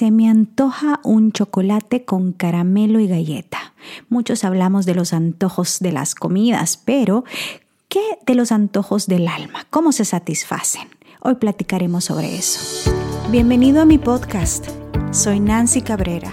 se me antoja un chocolate con caramelo y galleta. Muchos hablamos de los antojos de las comidas, pero ¿qué de los antojos del alma? ¿Cómo se satisfacen? Hoy platicaremos sobre eso. Bienvenido a mi podcast. Soy Nancy Cabrera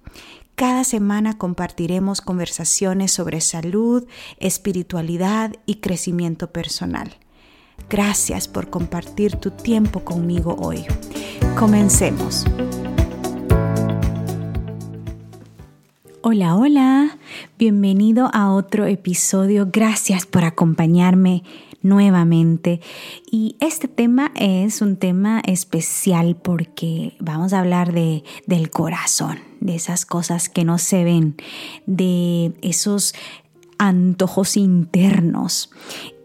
Cada semana compartiremos conversaciones sobre salud, espiritualidad y crecimiento personal. Gracias por compartir tu tiempo conmigo hoy. Comencemos. Hola, hola. Bienvenido a otro episodio. Gracias por acompañarme nuevamente. Y este tema es un tema especial porque vamos a hablar de, del corazón, de esas cosas que no se ven, de esos antojos internos.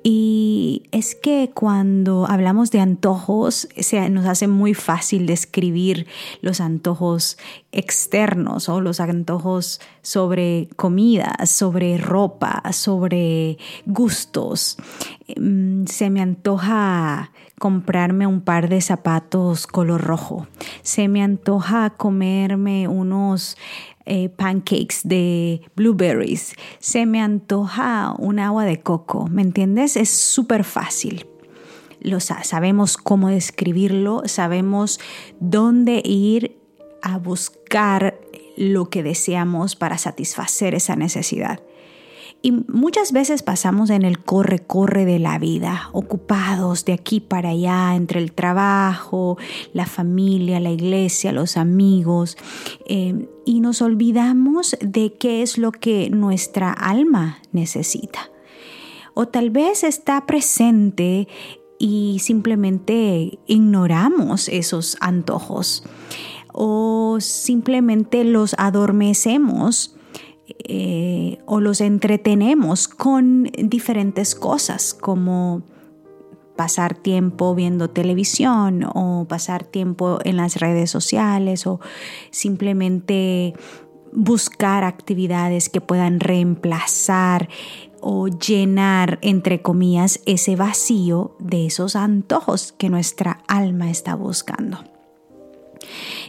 Y es que cuando hablamos de antojos, se nos hace muy fácil describir los antojos externos o los antojos sobre comida, sobre ropa, sobre gustos. Mm, se me antoja comprarme un par de zapatos color rojo. Se me antoja comerme unos eh, pancakes de blueberries. Se me antoja un agua de coco. ¿Me entiendes? Es súper fácil. Lo sabemos cómo describirlo, sabemos dónde ir a buscar lo que deseamos para satisfacer esa necesidad. Y muchas veces pasamos en el corre-corre de la vida, ocupados de aquí para allá, entre el trabajo, la familia, la iglesia, los amigos, eh, y nos olvidamos de qué es lo que nuestra alma necesita. O tal vez está presente y simplemente ignoramos esos antojos o simplemente los adormecemos o los entretenemos con diferentes cosas como pasar tiempo viendo televisión o pasar tiempo en las redes sociales o simplemente buscar actividades que puedan reemplazar o llenar, entre comillas, ese vacío de esos antojos que nuestra alma está buscando.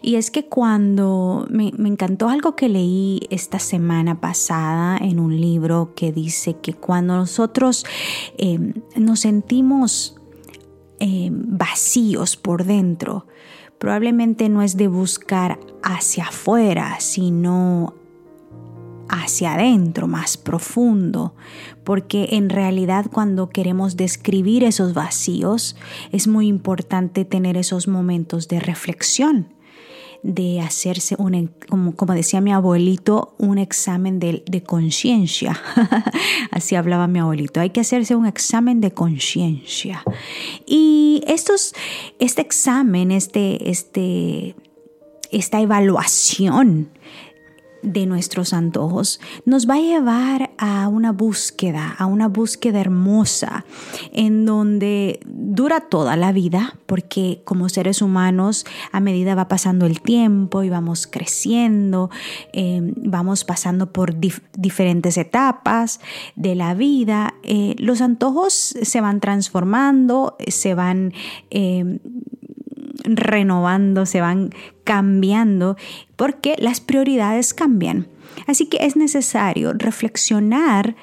Y es que cuando me, encantó algo que leí esta semana pasada en un libro que dice que cuando nosotros em, nos sentimos em, vacíos por dentro, probablemente no es de buscar hacia afuera, sino hacia adentro, más profundo, porque en realidad cuando queremos describir esos vacíos es muy importante tener esos momentos de reflexión de hacerse, un, como, decía mi abuelito, un examen de, de conciencia. Así hablaba mi abuelito. Hay que hacerse un examen de conciencia. Y estos, este examen, este, este, esta evaluación de nuestros antojos nos va a llevar a una búsqueda, a una búsqueda hermosa, en donde dura toda la vida, porque como seres humanos, a medida va pasando el tiempo y vamos creciendo, em, vamos pasando por diferentes etapas de la vida, eh, los antojos se van transformando, se van em, renovando, se van cambiando, porque las prioridades cambian. Así que es necesario reflexionar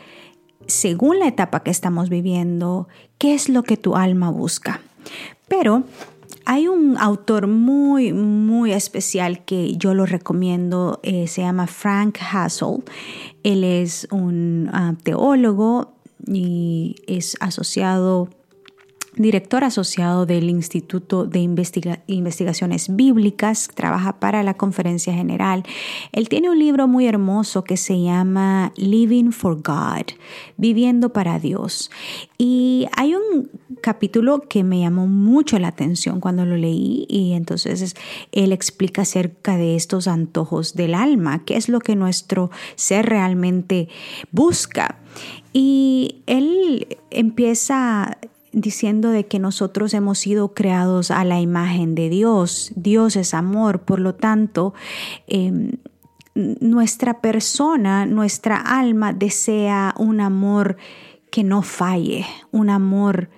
según la etapa que estamos viviendo, qué es lo que tu alma busca. Pero hay un autor muy, muy especial que yo lo recomiendo, eh, se llama Frank Hassel. Él es un ah, teólogo y es asociado director asociado del Instituto de Investigaciones Bíblicas, trabaja para la Conferencia General. Él tiene un libro muy hermoso que se llama Living for God, Viviendo para Dios. Y hay un capítulo que me llamó mucho la atención cuando lo leí y entonces él explica acerca de estos antojos del alma, qué es lo que nuestro ser realmente busca. Y él empieza diciendo de que nosotros hemos sido creados a la imagen de Dios. Dios es amor, por lo tanto, em, nuestra persona, nuestra alma desea un amor que no falle, un amor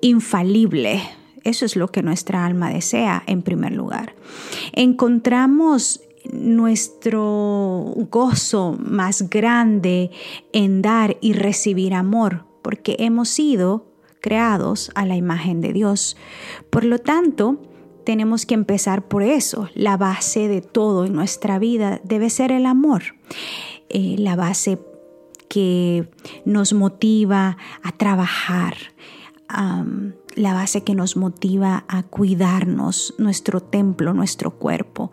infalible. Eso es lo que nuestra alma desea en primer lugar. Encontramos nuestro gozo más grande en dar y recibir amor, porque hemos sido creados a la imagen de Dios. Por lo tanto, tenemos que empezar por eso. La base de todo en nuestra vida debe ser el amor. Eh, la base que nos motiva a trabajar, la base que nos motiva a cuidarnos, nuestro templo, nuestro cuerpo,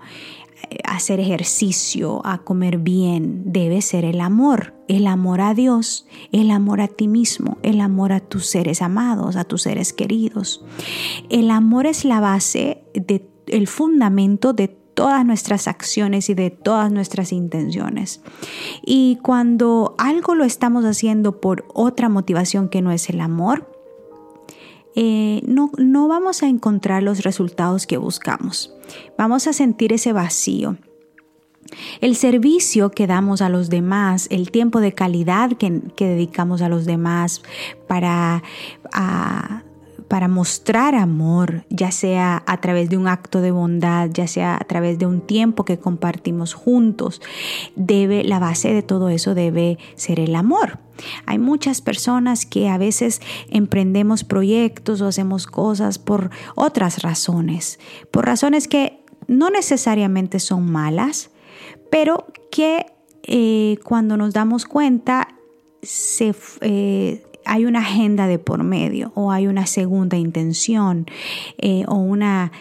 hacer ejercicio, a comer bien, debe ser el amor. El amor a Dios, el amor a ti mismo, el amor a tus seres amados, a tus seres queridos. El amor es la base, de, el fundamento de todas nuestras acciones y de todas nuestras intenciones. Y cuando algo lo estamos haciendo por otra motivación que no es el amor, eh, no, no vamos a encontrar los resultados que buscamos. Vamos a sentir ese vacío. El servicio que damos a los demás, el tiempo de calidad que, dedicamos a los demás para, para mostrar amor, ya sea a través de un acto de bondad, ya sea a través de un tiempo que compartimos juntos, debe, la base de todo eso debe ser el amor. Hay muchas personas que a veces emprendemos proyectos o hacemos cosas por otras razones, por razones que no necesariamente son malas, pero que eh, cuando nos damos cuenta se, eh, hay una agenda de por medio o hay una segunda intención eh, o una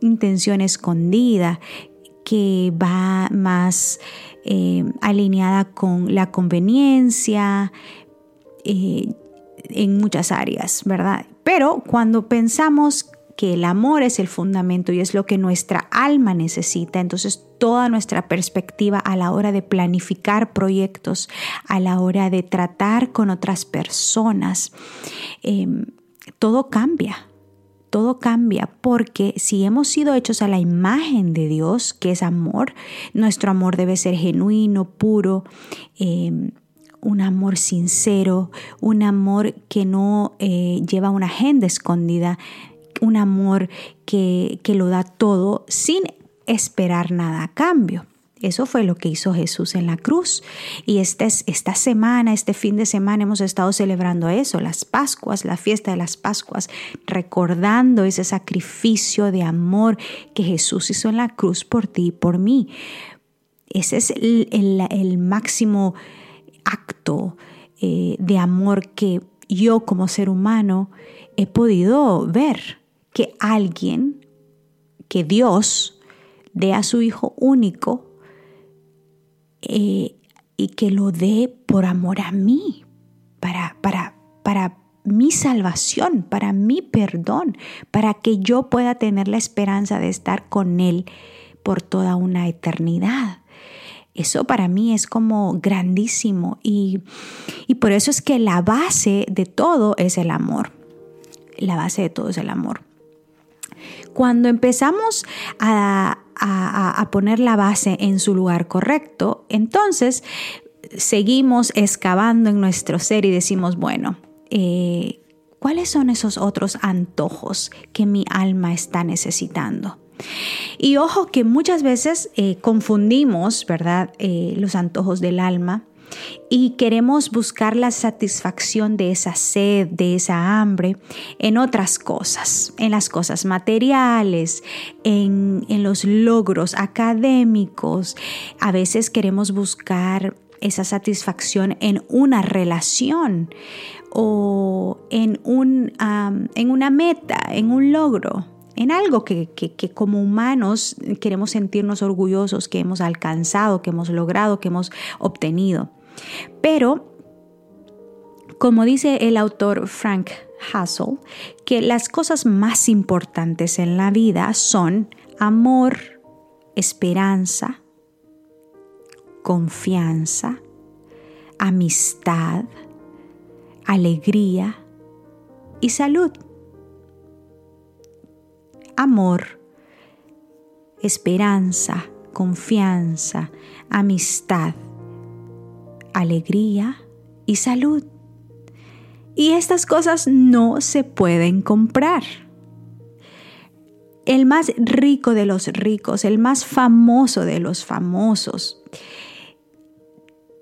intención escondida que va más eh, alineada con la conveniencia eh, en muchas áreas, ¿verdad? Pero cuando pensamos que el amor es el fundamento y es lo que nuestra alma necesita, entonces toda nuestra perspectiva a la hora de planificar proyectos, a la hora de tratar con otras personas, em, todo cambia todo cambia porque si hemos sido hechos a la imagen de Dios, que es amor, nuestro amor debe ser genuino, puro, em, un amor sincero, un amor que no eh, lleva una agenda escondida, un amor que, que lo da todo sin esperar nada a cambio. Eso fue lo que hizo Jesús en la cruz. Y este, esta semana, este fin de semana, hemos estado celebrando eso, las Pascuas, la fiesta de las Pascuas, recordando ese sacrificio de amor que Jesús hizo en la cruz por ti y por mí. Ese es el, máximo acto eh, de amor que yo como ser humano he podido ver. Que alguien, que Dios, dé a su Hijo único eh, y que lo dé por amor a mí, para, para, para mi salvación, para mi perdón, para que yo pueda tener la esperanza de estar con Él por toda una eternidad. Eso para mí es como grandísimo y, y por eso es que la base de todo es el amor. La base de todo es el amor. Cuando empezamos a, a, poner la base en su lugar correcto, entonces seguimos excavando en nuestro ser y decimos, bueno, eh, ¿cuáles son esos otros antojos que mi alma está necesitando? Y ojo que muchas veces eh, confundimos, ¿verdad?, eh, los antojos del alma y queremos buscar la satisfacción de esa sed, de esa hambre en otras cosas, en las cosas materiales, en, los logros académicos. A veces queremos buscar esa satisfacción en una relación o en, un, en una meta, en un logro, en algo que, que, como humanos queremos sentirnos orgullosos, que hemos alcanzado, que hemos logrado, que hemos obtenido. Pero, como dice el autor Frank Hassel, que las cosas más importantes en la vida son amor, esperanza, confianza, amistad, alegría y salud. Amor, esperanza, confianza, amistad, alegría y salud. Y estas cosas no se pueden comprar. El más rico de los ricos, el más famoso de los famosos,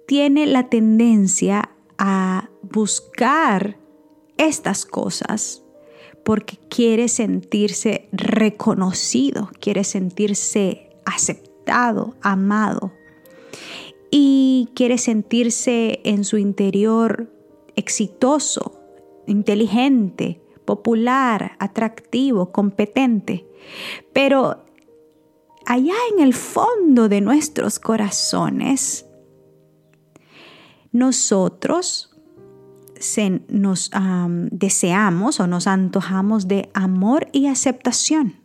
tiene la tendencia a buscar estas cosas porque quiere sentirse reconocido, quiere sentirse aceptado, amado y quiere sentirse en su interior exitoso, inteligente, popular, atractivo, competente. Pero allá en el fondo de nuestros corazones, nosotros nos deseamos o nos antojamos de amor y aceptación.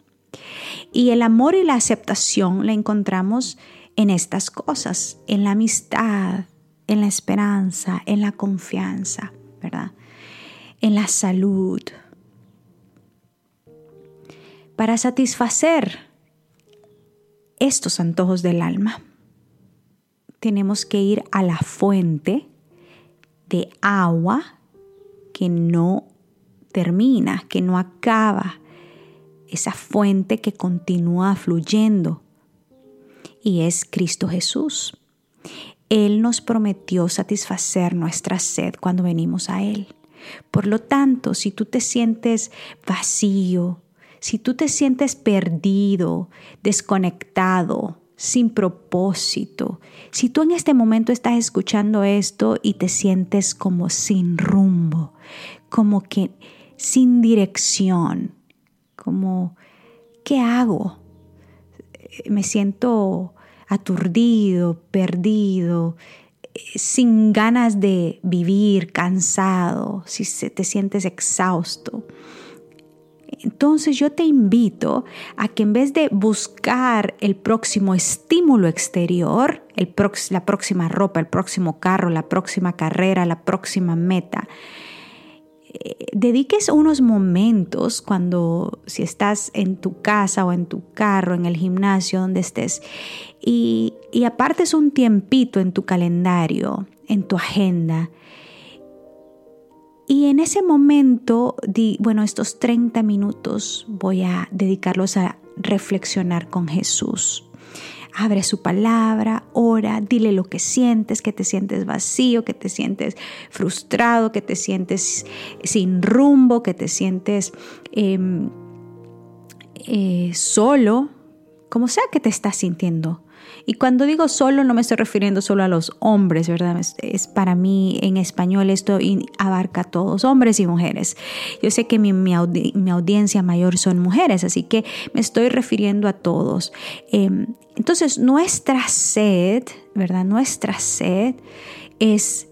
Y el amor y la aceptación la encontramos en estas cosas, en la amistad, en la esperanza, en la confianza, ¿verdad? En la salud. Para satisfacer estos antojos del alma, tenemos que ir a la fuente de agua que no termina, que no acaba, esa fuente que continúa fluyendo y es Cristo Jesús. Él nos prometió satisfacer nuestra sed cuando venimos a Él. Por lo tanto, si tú te sientes vacío, si tú te sientes perdido, desconectado, sin propósito, si tú en este momento estás escuchando esto y te sientes como sin rumbo, como que sin dirección, como, ¿qué hago? Me siento aturdido, perdido, sin ganas de vivir, cansado, si te sientes exhausto. Entonces yo te invito a que en vez de buscar el próximo estímulo exterior, la próxima ropa, el próximo carro, la próxima carrera, la próxima meta, dediques unos momentos cuando, si estás en tu casa o en tu carro, en el gimnasio, donde estés, y, y apartes un tiempito en tu calendario, en tu agenda. Y en ese momento, di, bueno, estos 30 minutos voy a dedicarlos a reflexionar con Jesús abre su palabra, ora, dile lo que sientes, que te sientes vacío, que te sientes frustrado, que te sientes sin rumbo, que te sientes em, eh, solo, como sea que te estás sintiendo. Y cuando digo solo, no me estoy refiriendo solo a los hombres, ¿verdad? Es, para mí en español esto abarca a todos, hombres y mujeres. Yo sé que mi, mi, audiencia mayor son mujeres, así que me estoy refiriendo a todos. Em, entonces, nuestra sed, ¿verdad? Nuestra sed es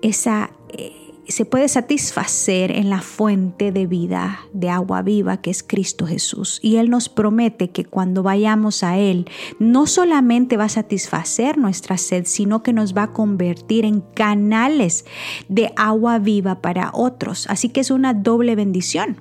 esa... Eh, se puede satisfacer en la fuente de vida, de agua viva que es Cristo Jesús. Y Él nos promete que cuando vayamos a Él, no solamente va a satisfacer nuestra sed, sino que nos va a convertir en canales de agua viva para otros. Así que es una doble bendición.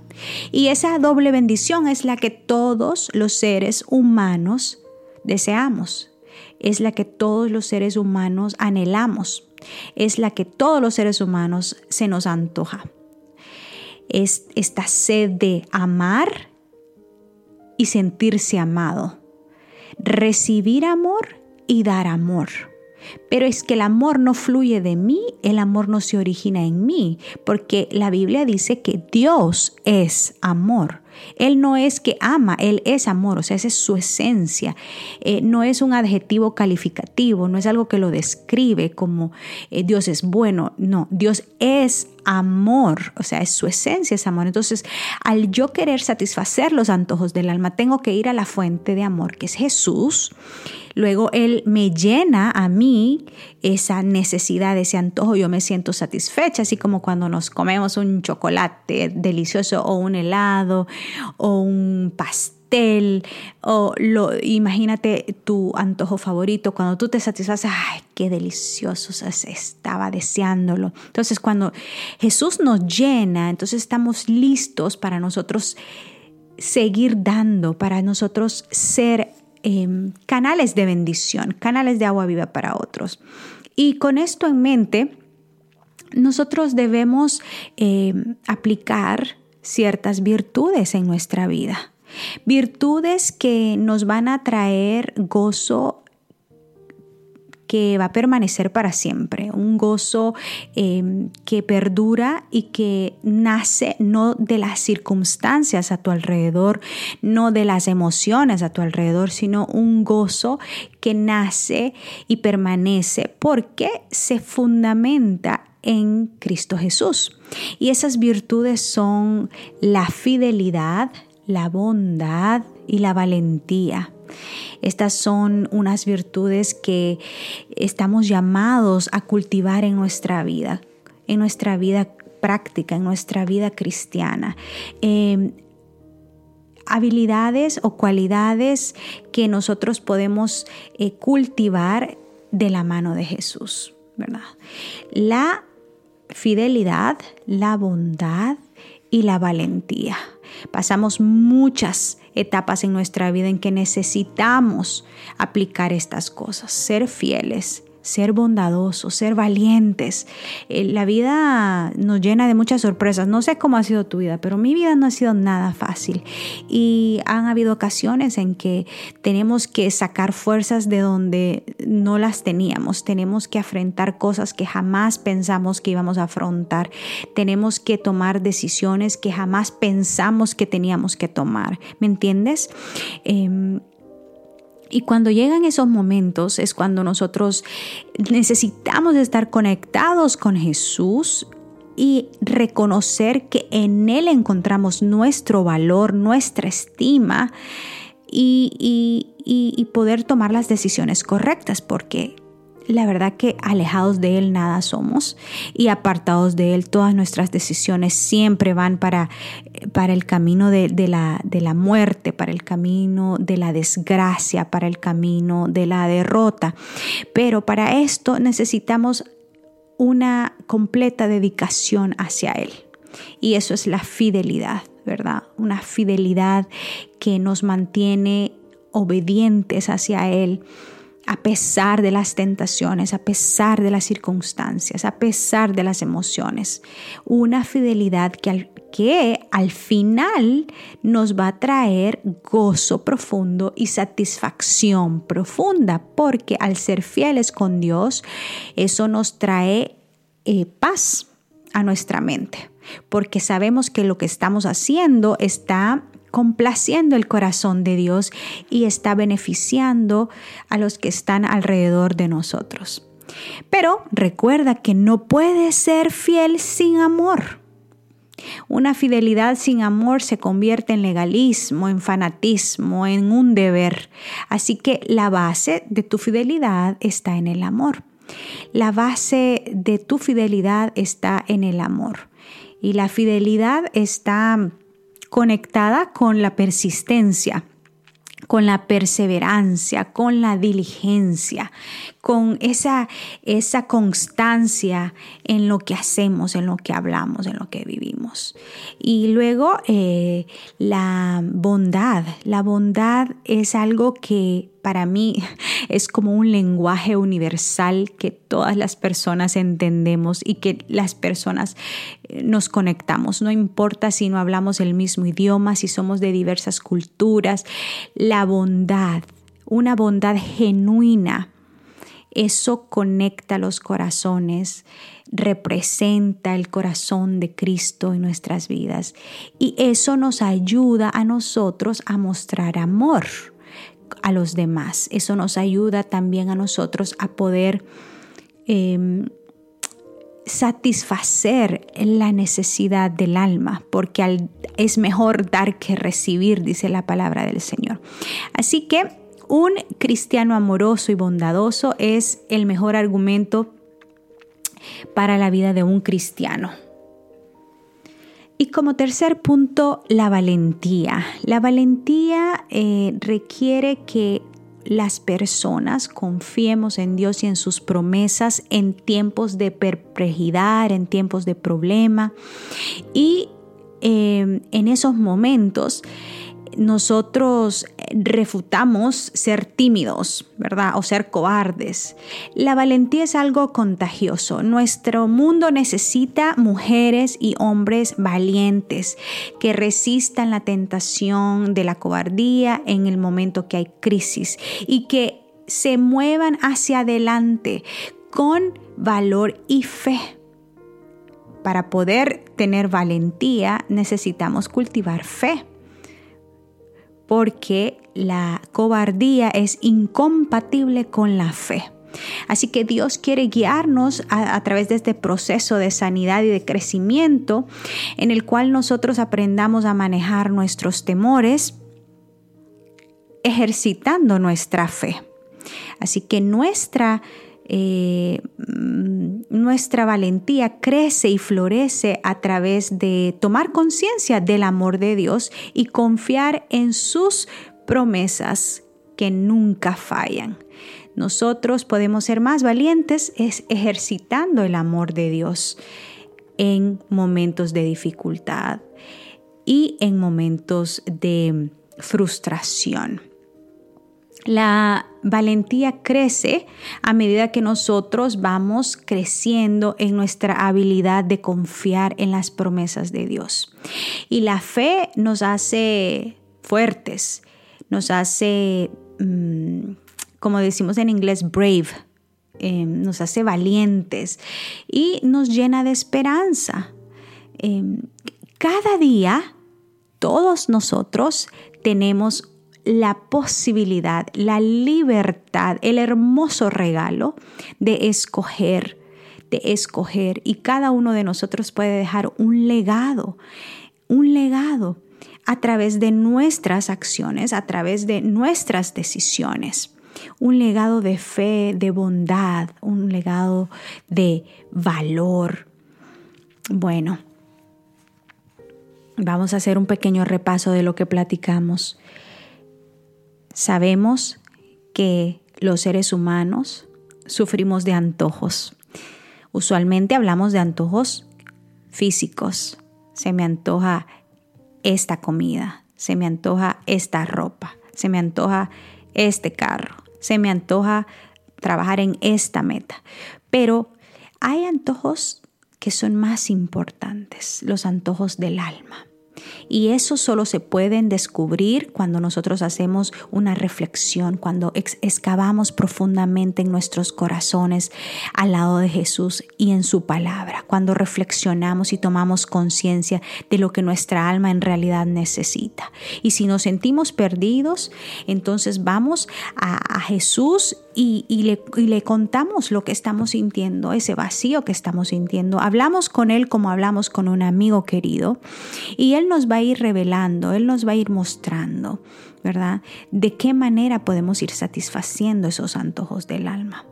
Y esa doble bendición es la que todos los seres humanos deseamos. Es la que todos los seres humanos anhelamos es la que todos los seres humanos se nos antoja. Es esta sed de amar y sentirse amado. Recibir amor y dar amor. Pero es que el amor no fluye de mí, el amor no se origina en mí, porque la Biblia dice que Dios es amor. Él no es que ama, Él es amor, o sea, esa es su esencia. Eh, no es un adjetivo calificativo, no es algo que lo describe como eh, Dios es bueno, no, Dios es amor, o sea, es su esencia, es amor. Entonces, al yo querer satisfacer los antojos del alma, tengo que ir a la fuente de amor, que es Jesús. Luego Él me llena a mí esa necesidad, ese antojo, yo me siento satisfecha, así como cuando nos comemos un chocolate delicioso o un helado o un pastel o lo, imagínate tu antojo favorito, cuando tú te satisfaces, ay, qué delicioso, estaba deseándolo. Entonces cuando Jesús nos llena, entonces estamos listos para nosotros seguir dando, para nosotros ser em, canales de bendición, canales de agua viva para otros. Y con esto en mente, nosotros debemos em, aplicar ciertas virtudes en nuestra vida. Virtudes que nos van a traer gozo que va a permanecer para siempre, un gozo em, que perdura y que nace no de las circunstancias a tu alrededor, no de las emociones a tu alrededor, sino un gozo que nace y permanece porque se fundamenta en Cristo Jesús. Y esas virtudes son la fidelidad, la bondad y la valentía. Estas son unas virtudes que estamos llamados a cultivar en nuestra vida, en nuestra vida práctica, en nuestra vida cristiana. Em, habilidades o cualidades que nosotros podemos eh, cultivar de la mano de Jesús, ¿verdad? La fidelidad, la bondad y la valentía. Pasamos muchas etapas en nuestra vida en que necesitamos aplicar estas cosas, ser fieles, ser bondadosos, ser valientes. Eh, la vida nos llena de muchas sorpresas. No sé cómo ha sido tu vida, pero mi vida no ha sido nada fácil. Y han habido ocasiones en que tenemos que sacar fuerzas de donde no las teníamos. Tenemos que afrontar cosas que jamás pensamos que íbamos a afrontar. Tenemos que tomar decisiones que jamás pensamos que teníamos que tomar. ¿Me entiendes? Em, y cuando llegan esos momentos es cuando nosotros necesitamos estar conectados con Jesús y reconocer que en Él encontramos nuestro valor, nuestra estima y, poder tomar las decisiones correctas, porque la verdad que alejados de Él nada somos y apartados de Él todas nuestras decisiones siempre van para, para el camino de, la, de la muerte, para el camino de la desgracia, para el camino de la derrota. Pero para esto necesitamos una completa dedicación hacia Él. Y eso es la fidelidad, ¿verdad? Una fidelidad que nos mantiene obedientes hacia Él a pesar de las tentaciones, a pesar de las circunstancias, a pesar de las emociones. Una fidelidad que al, que al final nos va a traer gozo profundo y satisfacción profunda, porque al ser fieles con Dios, eso nos trae eh, paz a nuestra mente, porque sabemos que lo que estamos haciendo está complaciendo el corazón de Dios y está beneficiando a los que están alrededor de nosotros. Pero recuerda que no puedes ser fiel sin amor. Una fidelidad sin amor se convierte en legalismo, en fanatismo, en un deber. Así que la base de tu fidelidad está en el amor. La base de tu fidelidad está en el amor. Y la fidelidad está conectada con la persistencia, con la perseverancia, con la diligencia, con esa, esa constancia en lo que hacemos, en lo que hablamos, en lo que vivimos. Y luego eh, la bondad. La bondad es algo que para mí es como un lenguaje universal que todas las personas entendemos y que las personas eh, nos conectamos. No importa si no hablamos el mismo idioma, si somos de diversas culturas. La bondad, una bondad genuina Eso conecta los corazones, representa el corazón de Cristo en nuestras vidas y eso nos ayuda a nosotros a mostrar amor a los demás. Eso nos ayuda también a nosotros a poder em, satisfacer la necesidad del alma, porque es mejor dar que recibir, dice la palabra del Señor. Así que un cristiano amoroso y bondadoso es el mejor argumento para la vida de un cristiano. Y como tercer punto, la valentía. La valentía eh, requiere que las personas confiemos en Dios y en sus promesas en tiempos de perplejidad, en tiempos de problema. Y eh, en esos momentos nosotros refutamos ser tímidos, ¿verdad? O ser cobardes. La valentía es algo contagioso. Nuestro mundo necesita mujeres y hombres valientes que resistan la tentación de la cobardía en el momento que hay crisis y que se muevan hacia adelante con valor y fe. Para poder tener valentía necesitamos cultivar fe porque la cobardía es incompatible con la fe. Así que Dios quiere guiarnos a, través de este proceso de sanidad y de crecimiento en el cual nosotros aprendamos a manejar nuestros temores ejercitando nuestra fe. Así que nuestra eh, mm, nuestra valentía crece y florece a través de tomar conciencia del amor de Dios y confiar en sus promesas que nunca fallan. Nosotros podemos ser más valientes es ejercitando el amor de Dios en momentos de dificultad y en momentos de frustración. La valentía crece a medida que nosotros vamos creciendo en nuestra habilidad de confiar en las promesas de Dios. Y la fe nos hace fuertes, nos hace, mm, como decimos en inglés, brave, em, nos hace valientes y nos llena de esperanza. Em, cada día, todos nosotros tenemos la posibilidad, la libertad, el hermoso regalo de escoger, de escoger. Y cada uno de nosotros puede dejar un legado, un legado a través de nuestras acciones, a través de nuestras decisiones. Un legado de fe, de bondad, un legado de valor. Bueno, vamos a hacer un pequeño repaso de lo que platicamos. Sabemos que los seres humanos sufrimos de antojos. Usualmente hablamos de antojos físicos. Se me antoja esta comida, se me antoja esta ropa, se me antoja este carro, se me antoja trabajar en esta meta. Pero hay antojos que son más importantes, los antojos del alma. Y eso solo se pueden descubrir cuando nosotros hacemos una reflexión, cuando excavamos profundamente en nuestros corazones al lado de Jesús y en su palabra, cuando reflexionamos y tomamos conciencia de lo que nuestra alma en realidad necesita. Y si nos sentimos perdidos, entonces vamos a, Jesús y, le, le, contamos lo que estamos sintiendo, ese vacío que estamos sintiendo. Hablamos con Él como hablamos con un amigo querido y Él nos va a ir revelando, Él nos va a ir mostrando, ¿verdad? De qué manera podemos ir satisfaciendo esos antojos del alma.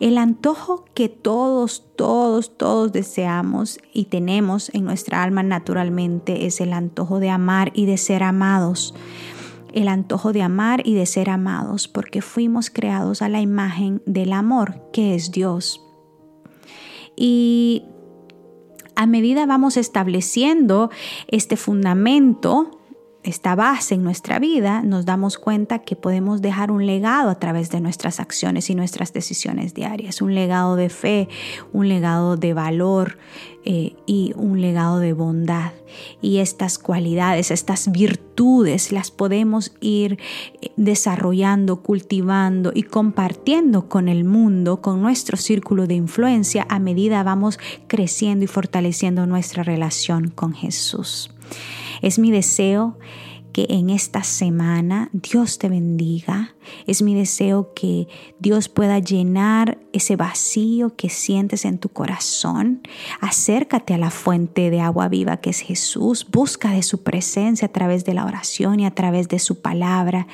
El antojo que todos, todos, todos deseamos y tenemos en nuestra alma naturalmente es el antojo de amar y de ser amados. El antojo de amar y de ser amados porque fuimos creados a la imagen del amor que es Dios. Y a medida vamos estableciendo este fundamento esta base en nuestra vida, nos damos cuenta que podemos dejar un legado a través de nuestras acciones y nuestras decisiones diarias, un legado de fe, un legado de valor eh, y un legado de bondad. Y estas cualidades, estas virtudes las podemos ir eh, desarrollando, cultivando y compartiendo con el mundo, con nuestro círculo de influencia a medida vamos creciendo y fortaleciendo nuestra relación con Jesús. Es mi deseo que en esta semana Dios te bendiga. Es mi deseo que Dios pueda llenar ese vacío que sientes en tu corazón. Acércate a la fuente de agua viva que es Jesús. Busca de su presencia a través de la oración y a través de su palabra.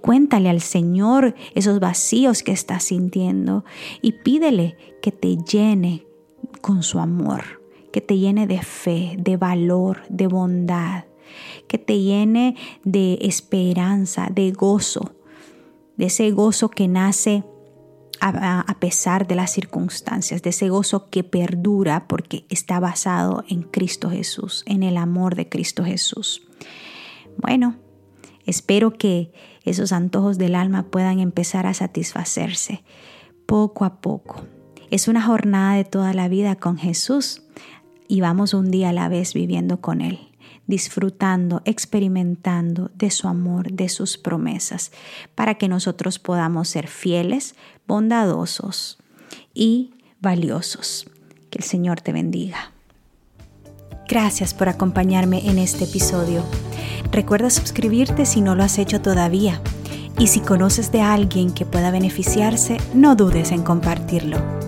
Cuéntale al Señor esos vacíos que estás sintiendo y pídele que te llene con su amor que te llene de fe, de valor, de bondad, que te llene de esperanza, de gozo, de ese gozo que nace a, pesar de las circunstancias, de ese gozo que perdura porque está basado en Cristo Jesús, en el amor de Cristo Jesús. Bueno, espero que esos antojos del alma puedan empezar a satisfacerse poco a poco. Es una jornada de toda la vida con Jesús y vamos un día a la vez viviendo con Él, disfrutando, experimentando de su amor, de sus promesas, para que nosotros podamos ser fieles, bondadosos y valiosos. Que el Señor te bendiga. Gracias por acompañarme en este episodio. Recuerda suscribirte si no lo has hecho todavía. Y si conoces de alguien que pueda beneficiarse, no dudes en compartirlo.